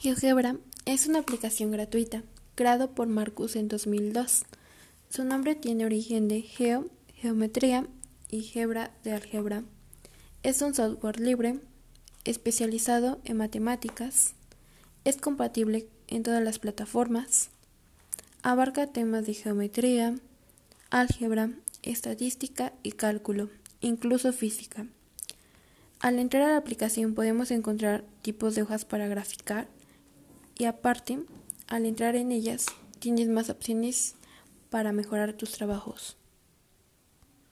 GeoGebra es una aplicación gratuita, creado por Marcus en 2002. Su nombre tiene origen de geo, geometría y gebra de álgebra. Es un software libre, especializado en matemáticas, es compatible en todas las plataformas, abarca temas de geometría, álgebra, estadística y cálculo, incluso física. Al entrar a la aplicación podemos encontrar tipos de hojas para graficar, y aparte, al entrar en ellas, tienes más opciones para mejorar tus trabajos.